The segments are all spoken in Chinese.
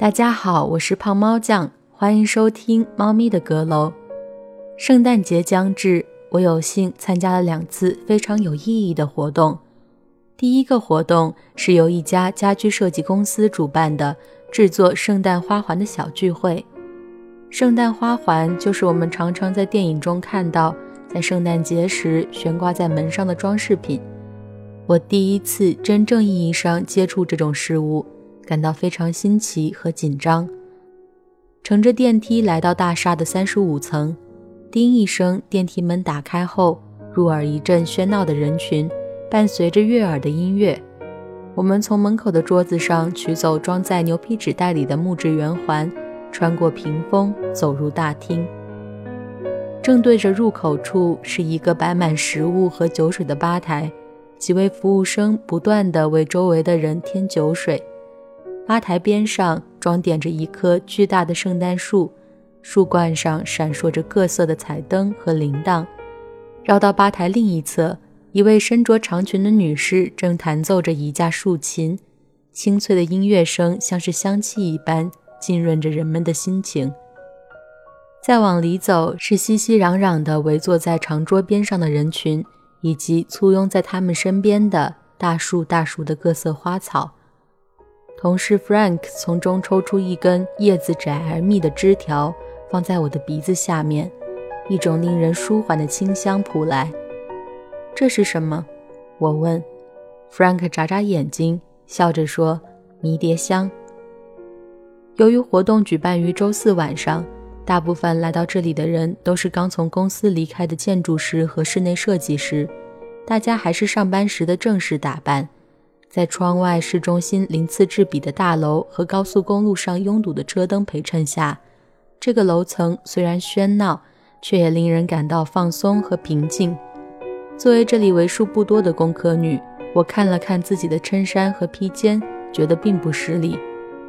大家好，我是胖猫酱，欢迎收听《猫咪的阁楼》。圣诞节将至，我有幸参加了两次非常有意义的活动。第一个活动是由一家家居设计公司主办的制作圣诞花环的小聚会。圣诞花环就是我们常常在电影中看到，在圣诞节时悬挂在门上的装饰品。我第一次真正意义上接触这种事物。感到非常新奇和紧张。乘着电梯来到大厦的三十五层，叮一声，电梯门打开后，入耳一阵喧闹的人群，伴随着悦耳的音乐。我们从门口的桌子上取走装在牛皮纸袋里的木质圆环，穿过屏风走入大厅。正对着入口处是一个摆满食物和酒水的吧台，几位服务生不断地为周围的人添酒水。吧台边上装点着一棵巨大的圣诞树，树冠上闪烁着各色的彩灯和铃铛。绕到吧台另一侧，一位身着长裙的女士正弹奏着一架竖琴，清脆的音乐声像是香气一般浸润着人们的心情。再往里走，是熙熙攘攘的围坐在长桌边上的人群，以及簇拥在他们身边的大树大树的各色花草。同事 Frank 从中抽出一根叶子窄而密的枝条，放在我的鼻子下面，一种令人舒缓的清香扑来。这是什么？我问。Frank 眨眨眼睛，笑着说：“迷迭香。”由于活动举办于周四晚上，大部分来到这里的人都是刚从公司离开的建筑师和室内设计师，大家还是上班时的正式打扮。在窗外市中心鳞次栉比的大楼和高速公路上拥堵的车灯陪衬下，这个楼层虽然喧闹，却也令人感到放松和平静。作为这里为数不多的工科女，我看了看自己的衬衫和披肩，觉得并不失礼。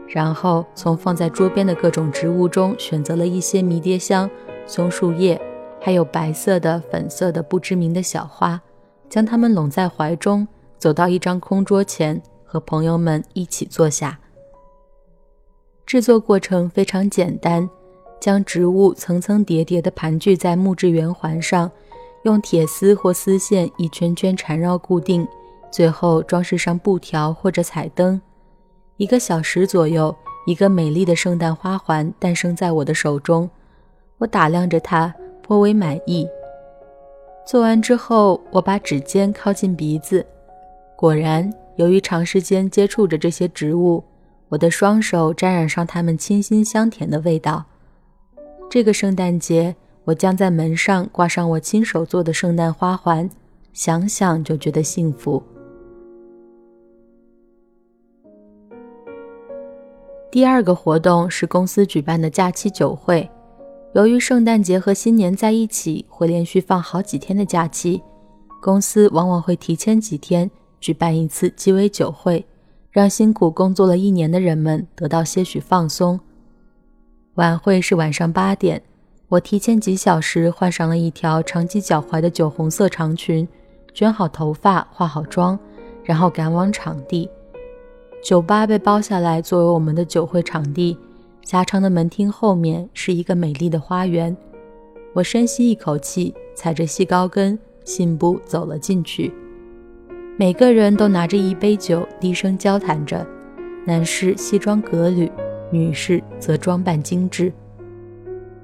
然后从放在桌边的各种植物中选择了一些迷迭香、松树叶，还有白色的、粉色的不知名的小花，将它们拢在怀中。走到一张空桌前，和朋友们一起坐下。制作过程非常简单，将植物层层叠叠地盘踞在木质圆环上，用铁丝或丝线一圈圈缠绕固定，最后装饰上布条或者彩灯。一个小时左右，一个美丽的圣诞花环诞生在我的手中。我打量着它，颇为满意。做完之后，我把指尖靠近鼻子。果然，由于长时间接触着这些植物，我的双手沾染上它们清新香甜的味道。这个圣诞节，我将在门上挂上我亲手做的圣诞花环，想想就觉得幸福。第二个活动是公司举办的假期酒会。由于圣诞节和新年在一起，会连续放好几天的假期，公司往往会提前几天。举办一次鸡尾酒会，让辛苦工作了一年的人们得到些许放松。晚会是晚上八点，我提前几小时换上了一条长及脚踝的酒红色长裙，卷好头发，化好妆，然后赶往场地。酒吧被包下来作为我们的酒会场地，狭长的门厅后面是一个美丽的花园。我深吸一口气，踩着细高跟，信步走了进去。每个人都拿着一杯酒，低声交谈着。男士西装革履，女士则装扮精致。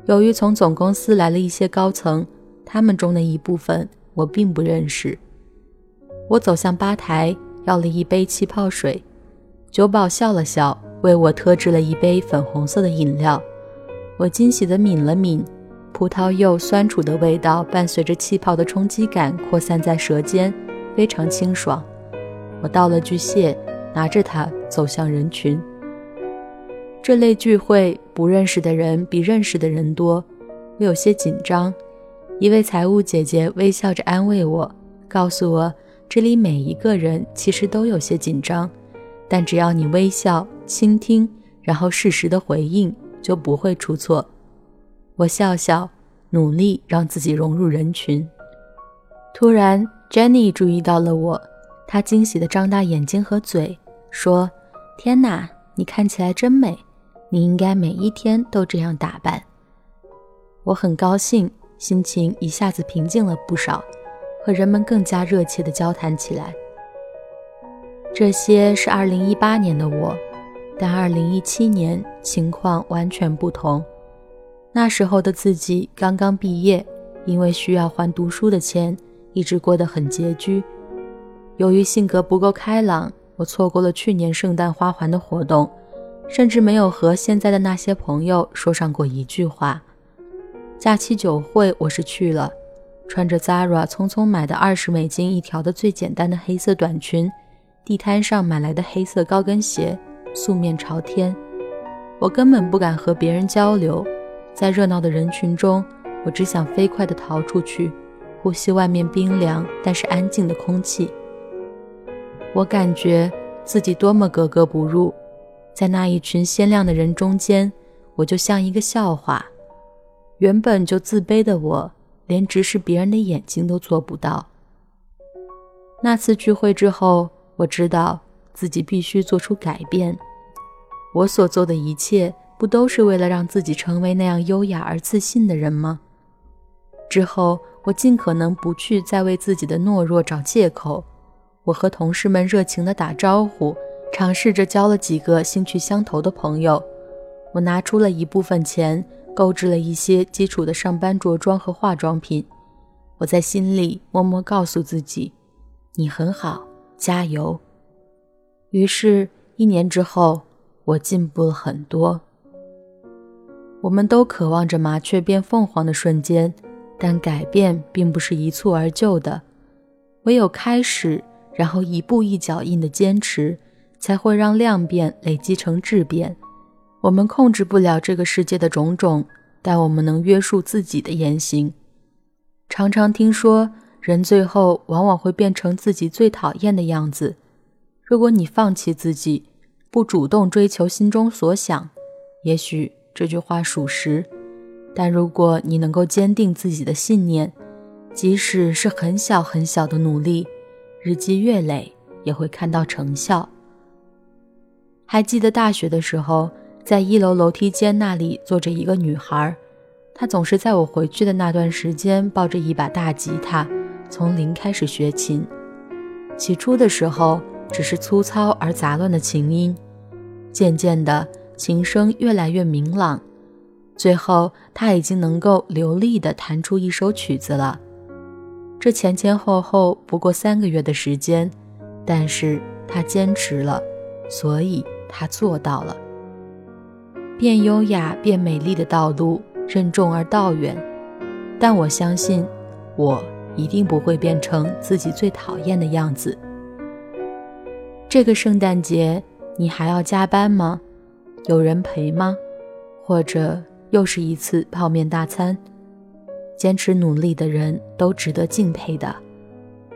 由于从总公司来了一些高层，他们中的一部分我并不认识。我走向吧台，要了一杯气泡水。酒保笑了笑，为我特制了一杯粉红色的饮料。我惊喜地抿了抿，葡萄柚酸楚的味道伴随着气泡的冲击感扩散在舌尖。非常清爽，我道了句谢，拿着它走向人群。这类聚会，不认识的人比认识的人多，我有些紧张。一位财务姐姐微笑着安慰我，告诉我这里每一个人其实都有些紧张，但只要你微笑、倾听，然后适时的回应，就不会出错。我笑笑，努力让自己融入人群。突然。Jenny 注意到了我，她惊喜地张大眼睛和嘴，说：“天哪，你看起来真美！你应该每一天都这样打扮。我很高兴，心情一下子平静了不少，和人们更加热切地交谈起来。这些是2018年的我，但2017年情况完全不同。那时候的自己刚刚毕业，因为需要还读书的钱，一直过得很拮据。由于性格不够开朗，我错过了去年圣诞花环的活动，甚至没有和现在的那些朋友说上过一句话。假期酒会我是去了，穿着 Zara 匆匆买的二十美金一条的最简单的黑色短裙，地摊上买来的黑色高跟鞋，素面朝天。我根本不敢和别人交流，在热闹的人群中，我只想飞快地逃出去，呼吸外面冰凉但是安静的空气。我感觉自己多么格格不入，在那一群鲜亮的人中间，我就像一个笑话。原本就自卑的我，连直视别人的眼睛都做不到。那次聚会之后，我知道自己必须做出改变。我所做的一切，不都是为了让自己成为那样优雅而自信的人吗？之后，我尽可能不去再为自己的懦弱找借口。我和同事们热情地打招呼，尝试着交了几个兴趣相投的朋友。我拿出了一部分钱，购置了一些基础的上班着装和化妆品。我在心里默默告诉自己：“你很好，加油。”于是，一年之后，我进步了很多。我们都渴望着麻雀变凤凰的瞬间，但改变并不是一蹴而就的，唯有开始。然后一步一脚印的坚持，才会让量变累积成质变。我们控制不了这个世界的种种，但我们能约束自己的言行。常常听说，人最后往往会变成自己最讨厌的样子。如果你放弃自己，不主动追求心中所想，也许这句话属实。但如果你能够坚定自己的信念，即使是很小很小的努力。日积月累也会看到成效。还记得大学的时候，在一楼楼梯间那里坐着一个女孩，她总是在我回去的那段时间抱着一把大吉他，从零开始学琴。起初的时候只是粗糙而杂乱的琴音，渐渐的琴声越来越明朗，最后他已经能够流利地弹出一首曲子了。这前前后后不过三个月的时间，但是他坚持了，所以他做到了。变优雅、变美丽的道路任重而道远，但我相信，我一定不会变成自己最讨厌的样子。这个圣诞节你还要加班吗？有人陪吗？或者又是一次泡面大餐？坚持努力的人都值得敬佩的。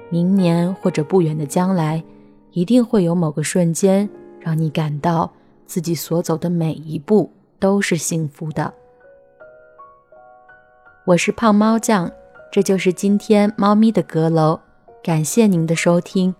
明年或者不远的将来，一定会有某个瞬间，让你感到自己所走的每一步都是幸福的。我是胖猫酱，这就是今天猫咪的阁楼。感谢您的收听，